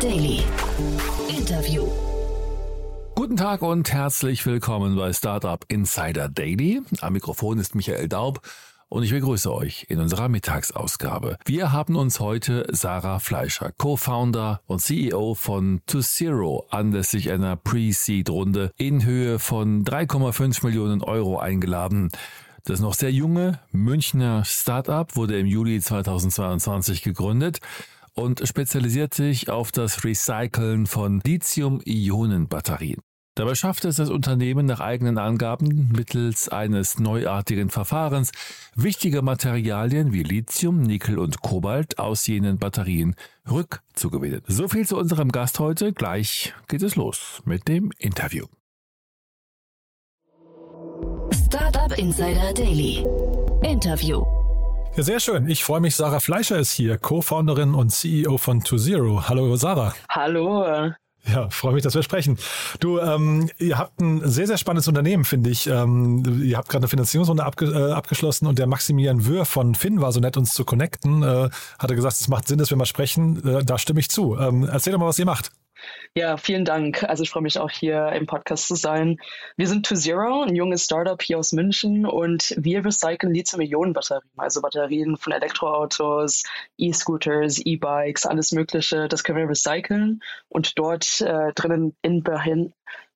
Daily. Interview. Guten Tag und herzlich willkommen bei Startup Insider Daily. Am Mikrofon ist Michael Daub und ich begrüße euch in unserer Mittagsausgabe. Wir haben uns heute Sarah Fleischer, Co-Founder und CEO von To Zero, anlässlich einer Pre-Seed-Runde in Höhe von 3,5 Millionen Euro eingeladen. Das noch sehr junge Münchner Startup wurde im Juli 2022 gegründet und spezialisiert sich auf das Recyceln von Lithium-Ionen-Batterien. Dabei schafft es das Unternehmen nach eigenen Angaben mittels eines neuartigen Verfahrens, wichtige Materialien wie Lithium, Nickel und Kobalt aus jenen Batterien rückzugewinnen. So viel zu unserem Gast heute. Gleich geht es los mit dem Interview. Startup Insider Daily. Interview. Ja, sehr schön. Ich freue mich. Sarah Fleischer ist hier, Co-Founderin und CEO von ToZero. Hallo, Sarah. Hallo. Ja, freue mich, dass wir sprechen. Du, ähm, ihr habt ein sehr, sehr spannendes Unternehmen, finde ich. Ähm, ihr habt gerade eine Finanzierungsrunde abge äh, abgeschlossen und der Maximilian Wöhr von Finn war so nett, uns zu connecten. Äh, hatte gesagt, es macht Sinn, dass wir mal sprechen. Äh, da stimme ich zu. Ähm, erzähl doch mal, was ihr macht. Ja, vielen Dank. Also ich freue mich auch hier im Podcast zu sein. Wir sind To Zero, ein junges Startup hier aus München und wir recyceln Lithium-Ionen-Batterien, also Batterien von Elektroautos, E-Scooters, E-Bikes, alles Mögliche. Das können wir recyceln und dort äh, drinnen in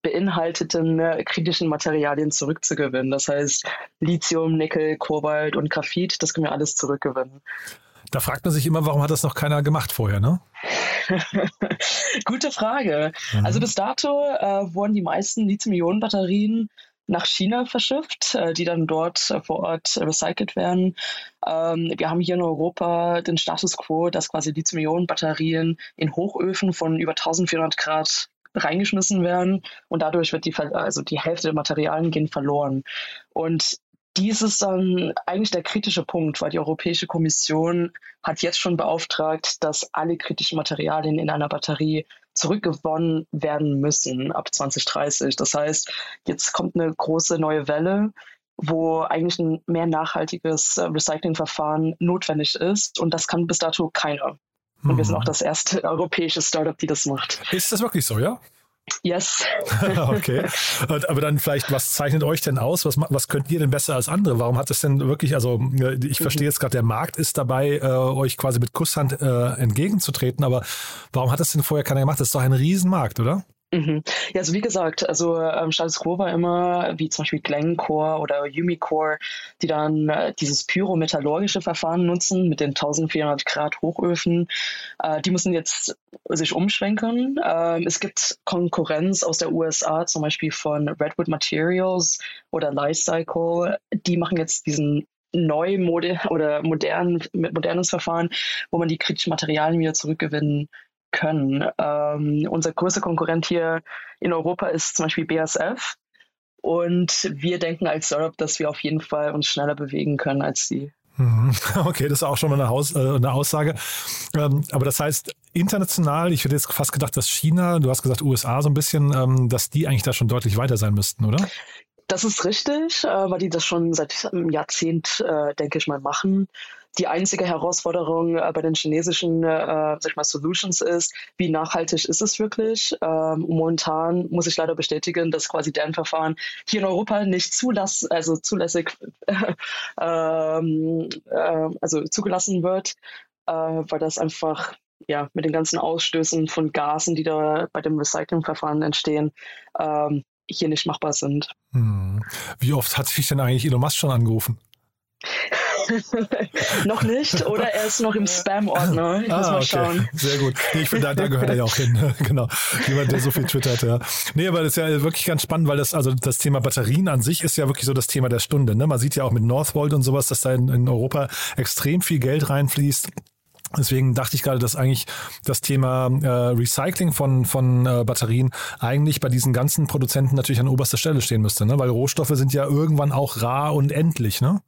beinhalteten äh, kritischen Materialien zurückzugewinnen. Das heißt Lithium, Nickel, Kobalt und Graphit, das können wir alles zurückgewinnen. Da fragt man sich immer, warum hat das noch keiner gemacht vorher, ne? Gute Frage. Mhm. Also bis dato äh, wurden die meisten Lithium-Ionen-Batterien nach China verschifft, äh, die dann dort äh, vor Ort recycelt werden. Ähm, wir haben hier in Europa den Status quo, dass quasi Lithium-Ionen-Batterien in Hochöfen von über 1400 Grad reingeschmissen werden und dadurch wird die, also die Hälfte der Materialien gehen verloren. Und dies ist dann eigentlich der kritische Punkt, weil die Europäische Kommission hat jetzt schon beauftragt, dass alle kritischen Materialien in einer Batterie zurückgewonnen werden müssen ab 2030. Das heißt, jetzt kommt eine große neue Welle, wo eigentlich ein mehr nachhaltiges äh, Recyclingverfahren notwendig ist. Und das kann bis dato keiner. Und wir sind mhm. auch das erste europäische Startup, die das macht. Ist das wirklich so, ja? Yes. okay. Aber dann vielleicht, was zeichnet euch denn aus? Was, was könnt ihr denn besser als andere? Warum hat es denn wirklich, also ich verstehe jetzt gerade, der Markt ist dabei, äh, euch quasi mit Kusshand äh, entgegenzutreten, aber warum hat das denn vorher keiner gemacht? Das ist doch ein Riesenmarkt, oder? Mhm. Ja, also wie gesagt, also ähm, Status Quo war immer, wie zum Beispiel Glencore oder Umicore, die dann äh, dieses pyrometallurgische Verfahren nutzen mit den 1400 Grad Hochöfen. Äh, die müssen jetzt sich umschwenken. Ähm, es gibt Konkurrenz aus der USA, zum Beispiel von Redwood Materials oder Lifecycle. Die machen jetzt diesen neu oder modern, mit modernes Verfahren, wo man die kritischen Materialien wieder zurückgewinnen können. Ähm, unser größter Konkurrent hier in Europa ist zum Beispiel BASF. Und wir denken als Startup, dass wir auf jeden Fall uns schneller bewegen können als sie. Mhm. Okay, das ist auch schon mal eine, Haus, äh, eine Aussage. Ähm, aber das heißt, international, ich hätte jetzt fast gedacht, dass China, du hast gesagt USA so ein bisschen, ähm, dass die eigentlich da schon deutlich weiter sein müssten, oder? Das ist richtig, äh, weil die das schon seit einem Jahrzehnt, äh, denke ich mal, machen. Die einzige Herausforderung äh, bei den chinesischen äh, sag ich mal, Solutions ist, wie nachhaltig ist es wirklich? Ähm, momentan muss ich leider bestätigen, dass quasi deren Verfahren hier in Europa nicht zulass also zulässig ähm, äh, also zugelassen wird, äh, weil das einfach ja, mit den ganzen Ausstößen von Gasen, die da bei dem Recyclingverfahren entstehen, ähm, hier nicht machbar sind. Hm. Wie oft hat sich denn eigentlich Elon Musk schon angerufen? noch nicht oder er ist noch im Spam-Ordner. Ich ah, muss mal okay. schauen. Sehr gut. Nee, ich finde, da, da gehört er ja auch hin. genau. Jemand, der so viel twittert, ja. Nee, aber das ist ja wirklich ganz spannend, weil das, also das Thema Batterien an sich ist ja wirklich so das Thema der Stunde. Ne? Man sieht ja auch mit Northvolt und sowas, dass da in, in Europa extrem viel Geld reinfließt. Deswegen dachte ich gerade, dass eigentlich das Thema äh, Recycling von, von äh, Batterien eigentlich bei diesen ganzen Produzenten natürlich an oberster Stelle stehen müsste, ne? weil Rohstoffe sind ja irgendwann auch rar und endlich, ne?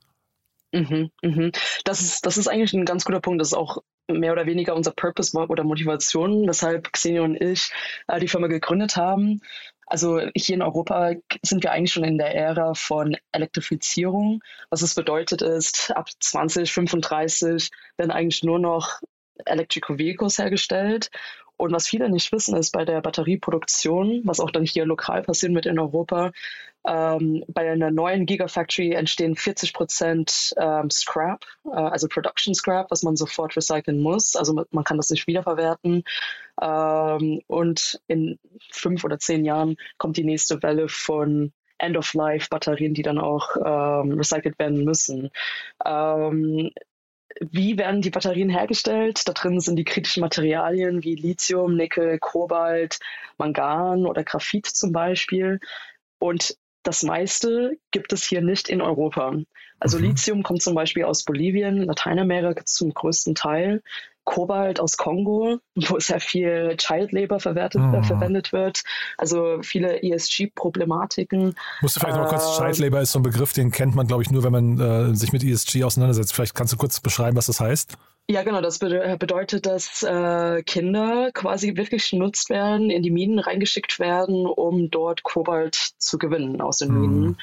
Mhm, mhm. Das, ist, das ist eigentlich ein ganz guter Punkt. Das ist auch mehr oder weniger unser Purpose oder Motivation, weshalb Xenia und ich äh, die Firma gegründet haben. Also hier in Europa sind wir eigentlich schon in der Ära von Elektrifizierung. Was es bedeutet ist, ab 2035 werden eigentlich nur noch Electrical Vehicles hergestellt Und was viele nicht wissen, ist bei der Batterieproduktion, was auch dann hier lokal passiert mit in Europa, ähm, bei einer neuen Gigafactory entstehen 40 Prozent ähm, Scrap, äh, also Production Scrap, was man sofort recyceln muss. Also man, kann das nicht wiederverwerten. Ähm, und in fünf oder zehn Jahren kommt die nächste Welle von End-of-Life-Batterien, die dann auch ähm, recycelt werden müssen. Wie werden die Batterien hergestellt? Da drin sind die kritischen Materialien wie Lithium, Nickel, Kobalt, Mangan oder Graphit zum Beispiel. Und das meiste gibt es hier nicht in Europa. Also mhm. Lithium kommt zum Beispiel aus Bolivien, Lateinamerika zum größten Teil. Kobalt aus Kongo, wo sehr viel Child Labor verwertet, mhm. äh, verwendet wird. Also viele ESG-Problematiken. Musst du vielleicht äh, noch kurz, Child Labor ist so ein Begriff, den kennt man, glaube ich, nur, wenn man äh, sich mit ESG auseinandersetzt. Vielleicht kannst du kurz beschreiben, was das heißt? Ja, genau. Das bedeutet, dass äh, Kinder quasi wirklich genutzt werden, in die Minen reingeschickt werden, um dort Kobalt zu gewinnen aus den Minen. Mhm.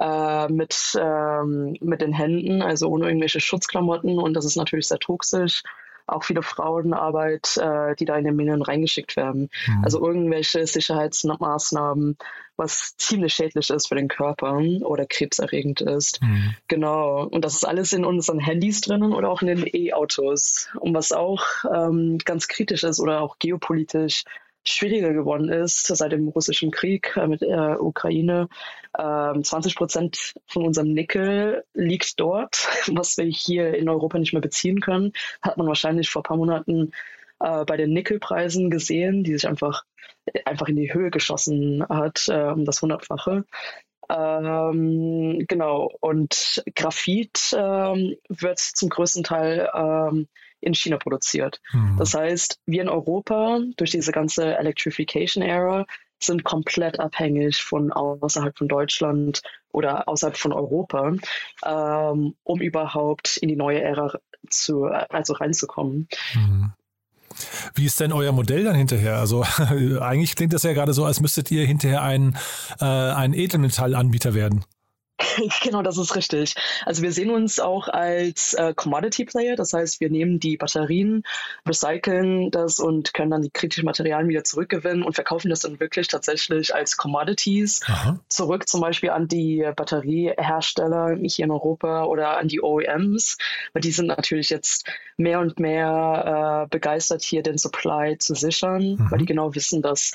Äh, mit, ähm, mit den Händen, also ohne irgendwelche Schutzklamotten. Und das ist natürlich sehr toxisch auch viele Frauenarbeit, äh, die da in den Minen reingeschickt werden. Mhm. Also irgendwelche Sicherheitsmaßnahmen, was ziemlich schädlich ist für den Körper oder krebserregend ist. Mhm. Genau. Und das ist alles in unseren Handys drinnen oder auch in den E-Autos. Und was auch ähm, ganz kritisch ist oder auch geopolitisch schwieriger geworden ist seit dem russischen Krieg äh, mit der Ukraine. 20 ähm, Prozent von unserem Nickel liegt dort, was wir hier in Europa nicht mehr beziehen können. Hat man wahrscheinlich vor ein paar Monaten äh, bei den Nickelpreisen gesehen, die sich einfach, einfach in die Höhe geschossen hat, äh, um das Hundertfache. Ähm, genau, und Graphit ähm, wird zum größten Teil ähm, in China produziert. Mhm. Das heißt, wir in Europa durch diese ganze Electrification-Era sind komplett abhängig von außerhalb von Deutschland oder außerhalb von Europa, ähm, um überhaupt in die neue Ära zu, also reinzukommen. Mhm. Wie ist denn euer Modell dann hinterher? Also eigentlich klingt das ja gerade so, als müsstet ihr hinterher ein, äh, ein Edelmetallanbieter werden. Genau, das ist richtig. Also wir sehen uns auch als äh, Commodity Player, das heißt, wir nehmen die Batterien, recyceln das und können dann die kritischen Materialien wieder zurückgewinnen und verkaufen das dann wirklich tatsächlich als Commodities Aha. zurück, zum Beispiel an die Batteriehersteller hier in Europa oder an die OEMs, weil die sind natürlich jetzt mehr und mehr äh, begeistert, hier den Supply zu sichern, mhm. weil die genau wissen, dass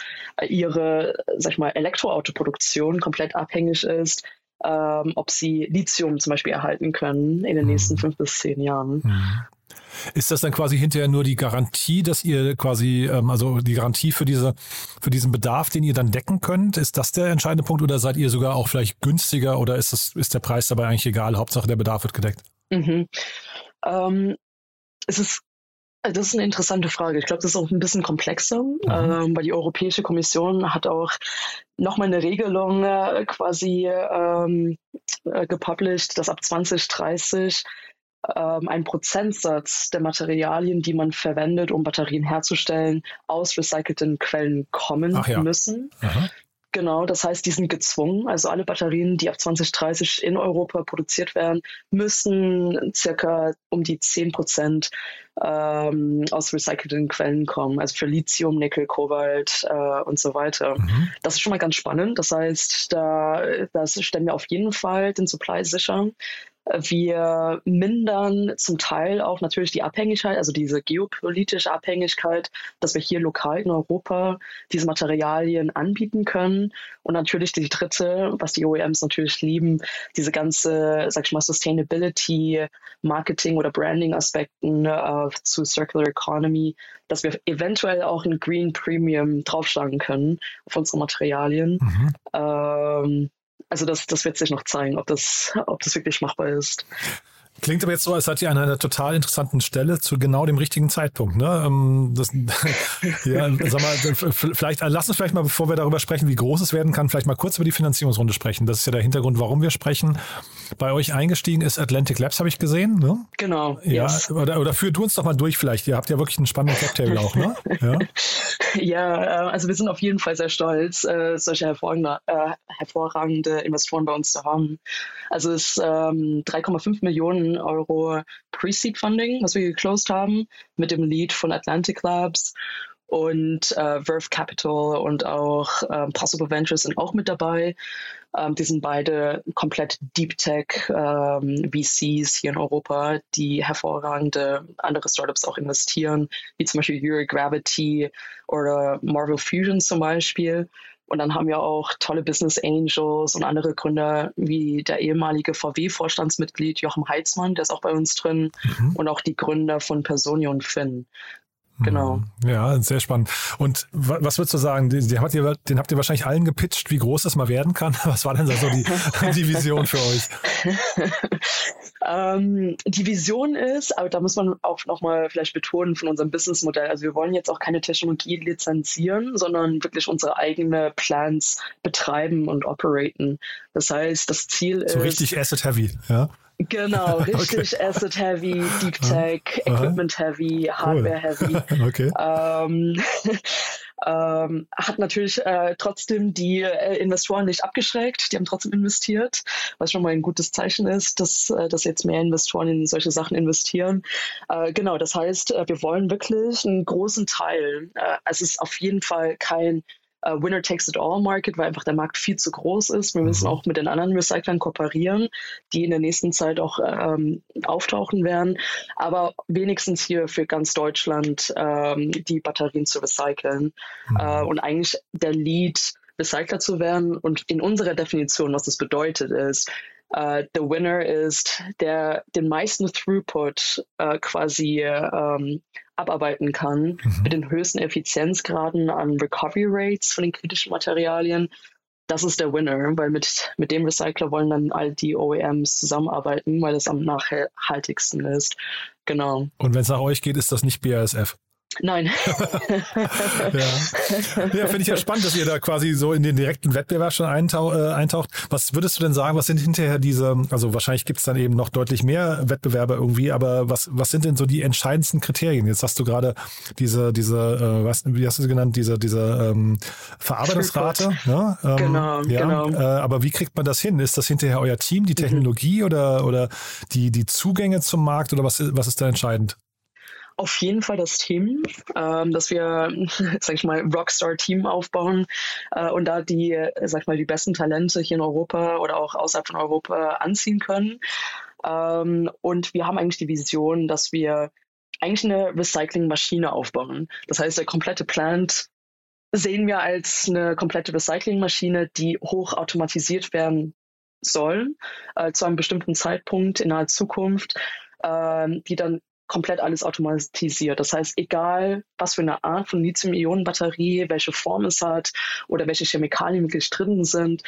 ihre, sag ich mal, Elektroautoproduktion komplett abhängig ist ähm, ob sie Lithium zum Beispiel erhalten können in den mhm. nächsten fünf bis zehn Jahren. Mhm. Ist das dann quasi hinterher nur die Garantie, dass ihr quasi, ähm, also die Garantie für diese, für diesen Bedarf, den ihr dann decken könnt? Ist das der entscheidende Punkt oder seid ihr sogar auch vielleicht günstiger oder ist das, ist der Preis dabei eigentlich egal? Hauptsache der Bedarf wird gedeckt? Mhm. Ähm, es ist das ist eine interessante Frage. Ich glaube, das ist auch ein bisschen komplexer, mhm. ähm, weil die Europäische Kommission hat auch nochmal eine Regelung äh, quasi ähm, äh, gepublished, dass ab 2030 ähm, ein Prozentsatz der Materialien, die man verwendet, um Batterien herzustellen, aus recycelten Quellen kommen ja. müssen. Aha. Genau, das heißt, die sind gezwungen. Also alle Batterien, die ab 2030 in Europa produziert werden, müssen circa um die 10 Prozent ähm, aus recycelten Quellen kommen. Also für Lithium, Nickel, Kobalt äh, und so weiter. Mhm. Das ist schon mal ganz spannend. Das heißt, da das stellen wir auf jeden Fall den Supply sicher. Wir mindern zum Teil auch natürlich die Abhängigkeit, also diese geopolitische Abhängigkeit, dass wir hier lokal in Europa diese Materialien anbieten können. Und natürlich die dritte, was die OEMs natürlich lieben, diese ganze, sag ich mal, Sustainability, Marketing oder Branding-Aspekten äh, zu Circular Economy, dass wir eventuell auch ein Green Premium draufschlagen können auf unsere Materialien. Mhm. Ähm, also das, das wird sich noch zeigen, ob das, ob das wirklich machbar ist. Klingt aber jetzt so, als seid ihr an einer total interessanten Stelle zu genau dem richtigen Zeitpunkt. Ne? Ähm, das, ja, sag mal, vielleicht, äh, lass uns vielleicht mal, bevor wir darüber sprechen, wie groß es werden kann, vielleicht mal kurz über die Finanzierungsrunde sprechen. Das ist ja der Hintergrund, warum wir sprechen. Bei euch eingestiegen ist Atlantic Labs, habe ich gesehen. Ne? Genau. Ja, yes. oder, oder führt du uns doch mal durch vielleicht. Ihr habt ja wirklich einen spannenden Cocktail auch, ne? Ja. Ja, äh, also wir sind auf jeden Fall sehr stolz, äh, solche hervorragende, hervorragende Investoren bei uns zu haben. Also es ist ähm, 3,5 Millionen Millionen Euro Pre-Seed Funding, was wir geclosed haben, mit dem Lead von Atlantic Labs. und äh, Verve Capital und auch ähm, Possible Ventures sind auch mit dabei. Ähm, die sind beide komplett Deep Tech ähm, VCs hier in Europa, die hervorragende andere Startups auch investieren, wie zum Beispiel Euro Gravity oder Marvel Fusion zum Beispiel. Und dann haben wir auch tolle Business Angels und andere Gründer wie der ehemalige VW-Vorstandsmitglied Joachim Heitzmann, der ist auch bei uns drin, mhm. und auch die Gründer von Personio und Finn. Genau. Mhm. Ja, sehr spannend. Und was würdest du sagen? Den habt, ihr, den habt ihr wahrscheinlich allen gepitcht, wie groß das mal werden kann. Was war denn so die, die Vision für euch? ähm, die Vision ist, aber da muss man auch nochmal vielleicht betonen von unserem Businessmodell. Also wir wollen jetzt auch keine Technologie lizenzieren, sondern wirklich unsere eigenen Plans betreiben und operaten. Das heißt, das Ziel so ist. So richtig Asset Heavy, ja? Genau, richtig okay. Asset Heavy, Deep Tech, Aha. Equipment Heavy, Hardware Heavy. okay. Ähm, ähm, hat natürlich äh, trotzdem die äh, Investoren nicht abgeschreckt, die haben trotzdem investiert, was schon mal ein gutes Zeichen ist, dass, äh, dass jetzt mehr Investoren in solche Sachen investieren. Äh, genau, das heißt, äh, wir wollen wirklich einen großen Teil, äh, es ist auf jeden Fall kein uh, Winner Takes It All Market, weil einfach der Markt viel zu groß ist. Wir müssen mhm. auch mit den anderen Recyclern kooperieren, die in der nächsten Zeit auch ähm, auftauchen werden. Aber wenigstens hier für ganz Deutschland ähm, die Batterien zu recyceln. Mhm. Uh, und eigentlich der Lead, Recycler zu werden. Und in unserer Definition, was das bedeutet, ist, Uh, the winner ist, der den meisten Throughput uh, quasi um, abarbeiten kann, mhm. mit den höchsten Effizienzgraden an Recovery Rates von den kritischen Materialien. Das ist der Winner, weil mit, mit dem Recycler wollen dann all die OEMs zusammenarbeiten, weil das am nachhaltigsten ist. Genau. Und wenn es nach euch geht, ist das nicht BASF? Nein. ja, ja finde ich ja spannend, dass ihr da quasi so in den direkten Wettbewerb schon eintauch, äh, eintaucht. Was würdest du denn sagen, was sind hinterher diese, also wahrscheinlich gibt es dann eben noch deutlich mehr Wettbewerbe irgendwie, aber was, was sind denn so die entscheidendsten Kriterien? Jetzt hast du gerade diese, diese, äh, was, wie hast du sie genannt, diese, diese ähm, Verarbeitungsrate. Ne? Ähm, genau, ja, genau. Äh, aber wie kriegt man das hin? Ist das hinterher euer Team, die mhm. Technologie mhm. oder, oder die, die Zugänge zum Markt oder was, was ist da entscheidend? Auf jeden Fall das Team, ähm, dass wir, sag ich mal, Rockstar-Team aufbauen äh, und da die, sag ich mal, die besten Talente hier in Europa oder auch außerhalb von Europa anziehen können. Ähm, und wir haben eigentlich die Vision, dass wir eigentlich eine Recyclingmaschine aufbauen. Das heißt, der komplette Plant sehen wir als eine komplette Recyclingmaschine, die hochautomatisiert werden soll, äh, zu einem bestimmten Zeitpunkt in naher Zukunft, äh, die dann komplett alles automatisiert. Das heißt, egal was für eine Art von Lithium-Ionen-Batterie, welche Form es hat oder welche Chemikalien wirklich drin sind,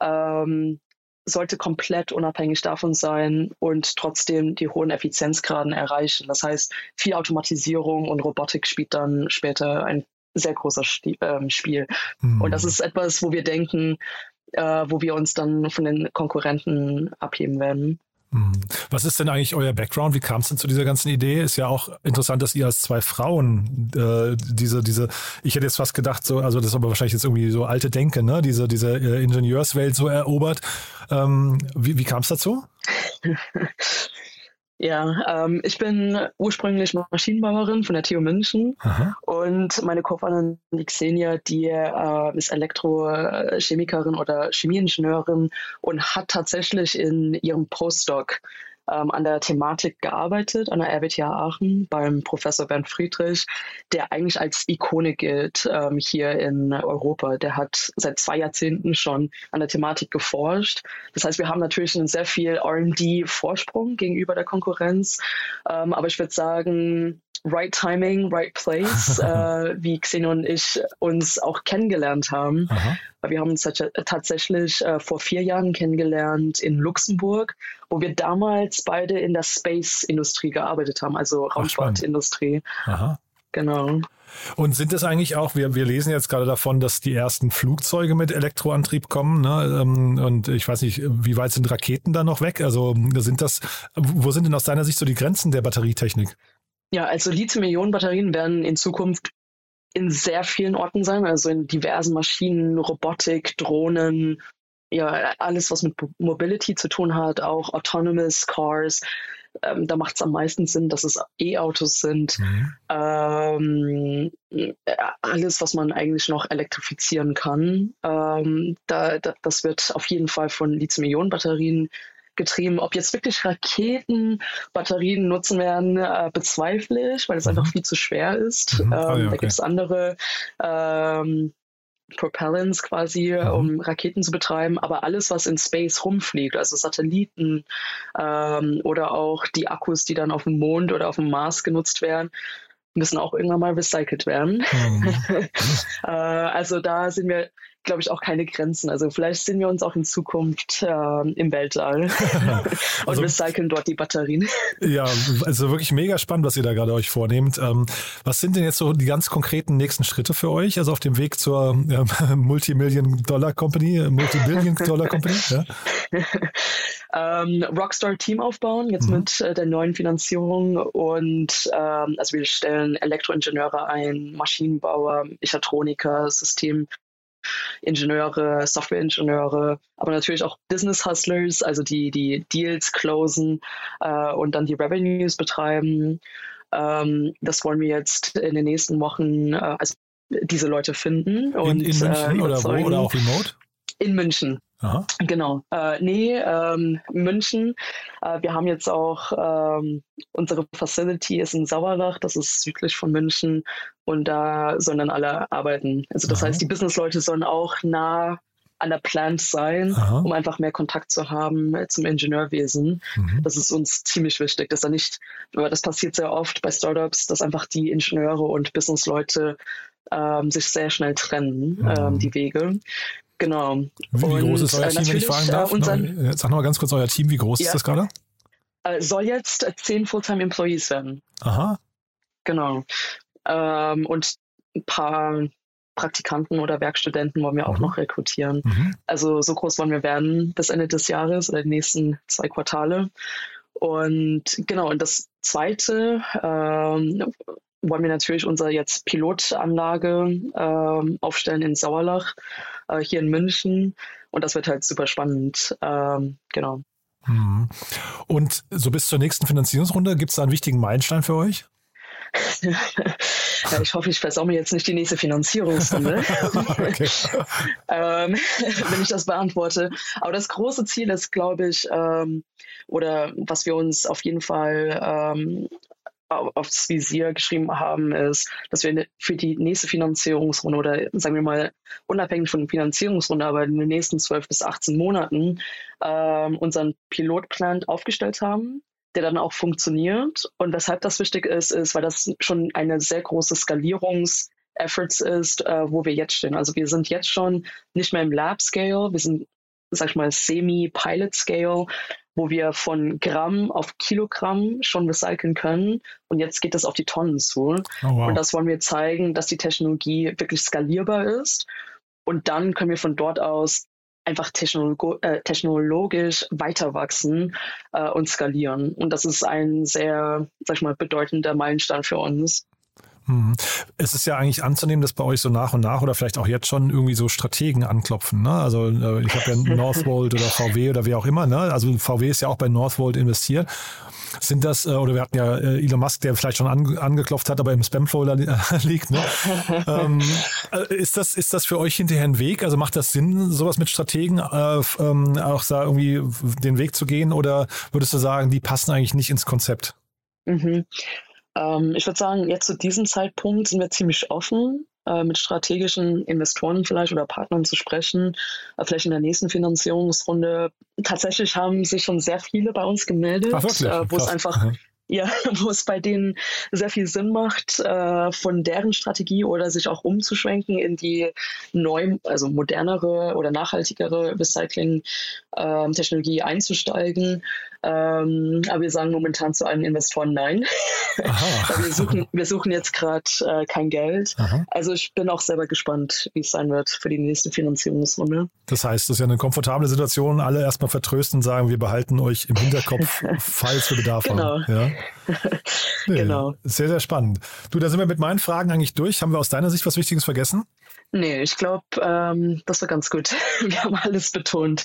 ähm, sollte komplett unabhängig davon sein und trotzdem die hohen Effizienzgraden erreichen. Das heißt, viel Automatisierung und Robotik spielt dann später ein sehr großer Sti äh, Spiel. Mhm. Und das ist etwas, wo wir denken, äh, wo wir uns dann von den Konkurrenten abheben werden. Mhm. Was ist denn eigentlich euer Background? Wie kam es denn zu dieser ganzen Idee? Ist ja auch interessant, dass ihr als zwei Frauen äh, diese, diese, ich hätte jetzt fast gedacht, so, also das ist aber wahrscheinlich jetzt irgendwie so alte Denke, ne? Diese, diese äh, Ingenieurswelt so erobert. Ähm, wie wie kam es dazu? Ja, ähm, ich bin ursprünglich Maschinenbauerin von der TU München Aha. und meine Co-Founderin, die Xenia, die äh, ist Elektrochemikerin oder Chemieingenieurin und hat tatsächlich in ihrem Postdoc ähm, an der Thematik gearbeitet, an der RWTH Aachen beim Professor Bernd Friedrich, der eigentlich als Ikone gilt ähm, hier in Europa. Der hat seit zwei Jahrzehnten schon an der Thematik geforscht. Das heißt, wir haben natürlich einen sehr viel RD-Vorsprung gegenüber der Konkurrenz. Ähm, aber ich würde sagen, right timing, right place, äh, wie Xeno und ich uns auch kennengelernt haben. Aha. Wir haben uns tatsächlich äh, vor vier Jahren kennengelernt in Luxemburg, wo wir damals beide in der Space-Industrie gearbeitet haben, also Raumfahrtindustrie. Aha. Genau. Und sind es eigentlich auch, wir, wir lesen jetzt gerade davon, dass die ersten Flugzeuge mit Elektroantrieb kommen, ne? Ähm, und ich weiß nicht, wie weit sind Raketen da noch weg? Also sind das, wo sind denn aus deiner Sicht so die Grenzen der Batterietechnik? Ja, also Lithium-Ionen-Batterien werden in Zukunft in sehr vielen Orten sein, also in diversen Maschinen, Robotik, Drohnen, ja, alles, was mit Mobility zu tun hat, auch Autonomous Cars. ähm, da macht es am meisten Sinn, dass es E-Autos sind. Mhm. Ähm, alles, was man eigentlich noch elektrifizieren kann. Ähm, da, da, das wird auf jeden Fall von Lithium-Ionen-Batterien getrieben. Ob jetzt wirklich Raketen Batterien nutzen werden, äh, bezweifle ich, weil es mhm. einfach viel zu schwer ist. Mhm. Oh, ja, okay. Da gibt es andere ähm, Propellants quasi, mhm. um Raketen zu betreiben, aber alles, was in Space rumfliegt, also Satelliten ähm, oder auch die Akkus, die dann auf dem Mond oder auf dem Mars genutzt werden, müssen auch irgendwann mal recycelt werden. Mhm. äh, also da sind wir glaube ich, auch keine Grenzen. Also vielleicht sehen wir uns auch in Zukunft äh, im Weltall und also, recyceln dort die Batterien. Ja, also wirklich mega spannend, was ihr da gerade euch vornehmt. Ähm, was sind denn jetzt so die ganz konkreten nächsten Schritte für euch? Also auf dem Weg zur äh, Multimillion-Dollar-Company, äh, Multibillion-Dollar-Company? Ja? ähm, Rockstar-Team aufbauen, jetzt mhm. mit äh, der neuen Finanzierung und ähm, also wir stellen Elektroingenieure ein, Maschinenbauer, Mechatroniker, System Ingenieure, Softwareingenieure, aber natürlich auch Business Hustlers, also die die Deals closen äh, und dann die Revenues betreiben. Ähm, das wollen wir jetzt in den nächsten Wochen, äh, also diese Leute finden. Und, in, in München äh, oder wo oder auch remote? In München. Aha. Genau. Äh, nee, ähm, München. Äh, wir haben jetzt auch ähm, unsere Facility ist in Sauerlach, das ist südlich von München und da sollen dann alle arbeiten. Also das Aha. heißt, die Businessleute sollen auch nah an der Plant sein, Aha. um einfach mehr Kontakt zu haben äh, zum Ingenieurwesen. Mhm. Das ist uns ziemlich wichtig, dass da nicht, weil das passiert sehr oft bei Startups, dass einfach die Ingenieure und Businessleute ähm, sich sehr schnell trennen, mhm. ähm, die Wege. Genau. Wie, und, groß ist euer äh, Team, wenn ich fragen darf? Äh, unseren, Sag noch mal ganz kurz euer Team, wie groß ja, ist das gerade? Äh, soll jetzt zehn Fulltime Employees werden. Aha. Genau. Ähm, und ein paar Praktikanten oder Werkstudenten wollen wir auch mhm. noch rekrutieren. Mhm. Also so groß wollen wir werden bis Ende des Jahres oder die nächsten zwei Quartale. Und genau, und das Zweite, ähm, wollen wir natürlich unsere jetzt Pilotanlage ähm, aufstellen in Sauerlach, äh, hier in München. Und das wird halt super spannend. Ähm, genau. Mhm. Und so bis zur nächsten Finanzierungsrunde, gibt es da einen wichtigen Meilenstein für euch? ja, ich hoffe, ich versau mir jetzt nicht die nächste Finanzierungsrunde, ähm, wenn ich das beantworte. Aber das große Ziel ist, glaube ich, ähm, oder was wir uns auf jeden Fall ähm, aufs Visier geschrieben haben, ist, dass wir für die nächste Finanzierungsrunde oder sagen wir mal unabhängig von der Finanzierungsrunde, aber in den nächsten 12 bis 18 Monaten ähm, unseren Pilotplan aufgestellt haben, der dann auch funktioniert. Und weshalb das wichtig ist, ist, weil das schon eine sehr große Skalierungs- Efforts ist, äh, wo wir jetzt stehen. Also wir sind jetzt schon nicht mehr im Lab-Scale, wir sind, sag ich mal, Semi-Pilot-Scale, wo wir von Gramm auf Kilogramm schon recyceln können. Und jetzt geht das auf die Tonnen zu. Oh, wow. Und das wollen wir zeigen, dass die Technologie wirklich skalierbar ist. Und dann können wir von dort aus einfach technolog äh, technologisch weiter wachsen äh, und skalieren. Und das ist ein sehr, sag ich mal, bedeutender Meilenstein für uns. Mhm. Es ist ja eigentlich anzunehmen, dass bei euch so nach und nach oder vielleicht auch jetzt schon irgendwie so Strategen anklopfen. Ne? Also äh, ich habe ja Northvolt oder VW oder wie auch immer. Ne? Also VW ist ja auch bei Northvolt investiert. Sind das, äh, oder wir hatten ja äh, Elon Musk, der vielleicht schon angeklopft hat, aber im Spam-Folder liegt. Ne? ähm, ist, das, ist das für euch hinterher ein Weg? Also macht das Sinn, sowas mit Strategen äh, ähm, auch da irgendwie den Weg zu gehen? Oder würdest du sagen, die passen eigentlich nicht ins Konzept? Mhm. Ähm, ich würde sagen, jetzt zu diesem Zeitpunkt sind wir ziemlich offen, äh, mit strategischen Investoren vielleicht oder Partnern zu sprechen, äh, vielleicht in der nächsten Finanzierungsrunde. Tatsächlich haben sich schon sehr viele bei uns gemeldet, äh, wo es einfach ja, wo es bei denen sehr viel Sinn macht, äh, von deren Strategie oder sich auch umzuschwenken in die neu, also modernere oder nachhaltigere Recycling-Technologie ähm, einzusteigen. Ähm, aber wir sagen momentan zu allen Investoren nein. wir, suchen, wir suchen jetzt gerade äh, kein Geld. Aha. Also ich bin auch selber gespannt, wie es sein wird für die nächste Finanzierungsrunde. Das heißt, das ist ja eine komfortable Situation. Alle erstmal vertrösten und sagen, wir behalten euch im Hinterkopf, falls wir Bedarf genau. haben. Ja? Nee, genau. Sehr, sehr spannend. Du, da sind wir mit meinen Fragen eigentlich durch. Haben wir aus deiner Sicht was Wichtiges vergessen? Nee, ich glaube, ähm, das war ganz gut. Wir haben alles betont.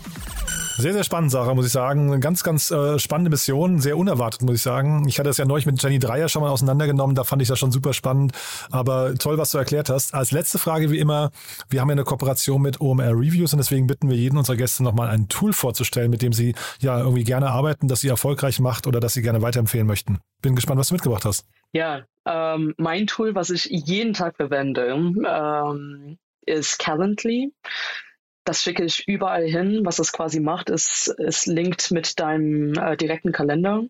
Sehr, sehr spannend, Sarah, muss ich sagen. Ganz, ganz äh, spannende Mission, sehr unerwartet, muss ich sagen. Ich hatte das ja neulich mit Jenny Dreier schon mal auseinandergenommen, da fand ich das schon super spannend. Aber toll, was du erklärt hast. Als letzte Frage, wie immer, wir haben ja eine Kooperation mit OMR Reviews und deswegen bitten wir jeden unserer Gäste nochmal ein Tool vorzustellen, mit dem sie ja irgendwie gerne arbeiten, das sie erfolgreich macht oder das sie gerne weiterempfehlen möchten. Bin gespannt, was du mitgebracht hast. Ja, ähm, mein Tool, was ich jeden Tag verwende, ähm, ist Calendly das schicke ich überall hin. Was es quasi macht, ist, es linkt mit deinem äh, direkten Kalender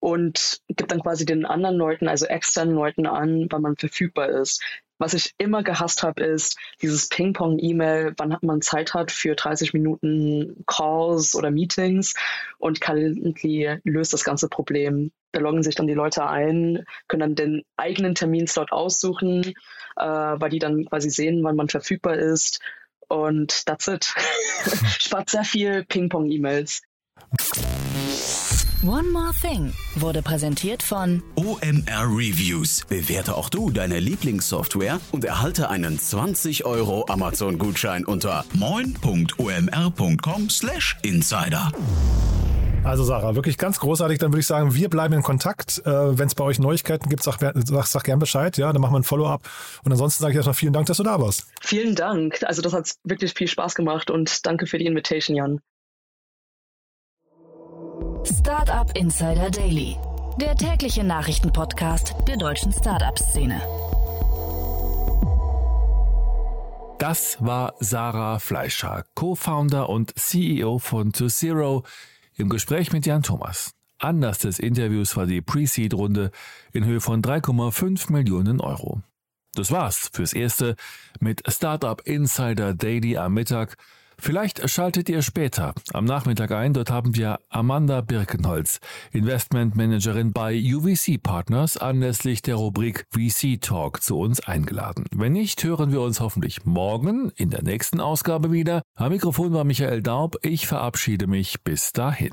und gibt dann quasi den anderen Leuten, also externen Leuten an, wann man verfügbar ist. Was ich immer gehasst habe, ist dieses Ping-Pong-E-Mail, wann man Zeit hat für 30 Minuten Calls oder Meetings und Calendly löst das ganze Problem. Da loggen sich dann die Leute ein, können dann den eigenen Terminslot aussuchen, äh, weil die dann quasi sehen, wann man verfügbar ist und that's it. Spart sehr viel Ping-Pong-E-Mails. One More Thing wurde präsentiert von OMR Reviews. Bewerte auch du deine Lieblingssoftware und erhalte einen 20 Euro Amazon-Gutschein unter moin.omr.com/insider. Also Sarah, wirklich ganz großartig. Dann würde ich sagen, wir bleiben in Kontakt. Äh, Wenn es bei euch Neuigkeiten gibt, sag, sag, sag gern Bescheid. Ja, dann machen wir ein Follow-up. Und ansonsten sage ich erstmal vielen Dank, dass du da warst. Vielen Dank. Also das hat wirklich viel Spaß gemacht und danke für die Invitation, Jan. Startup Insider Daily, der tägliche Nachrichtenpodcast der deutschen Startup-Szene. Das war Sarah Fleischer, Co-Founder und CEO von To Zero im Gespräch mit Jan Thomas. Anlass des Interviews war die Pre-Seed-Runde in Höhe von 3,5 Millionen Euro. Das war's fürs Erste mit Startup Insider Daily am Mittag. Vielleicht schaltet ihr später am Nachmittag ein. Dort haben wir Amanda Birkenholz, Investmentmanagerin bei UVC Partners, anlässlich der Rubrik VC Talk zu uns eingeladen. Wenn nicht, hören wir uns hoffentlich morgen in der nächsten Ausgabe wieder. Am Mikrofon war Michael Daub. Ich verabschiede mich bis dahin.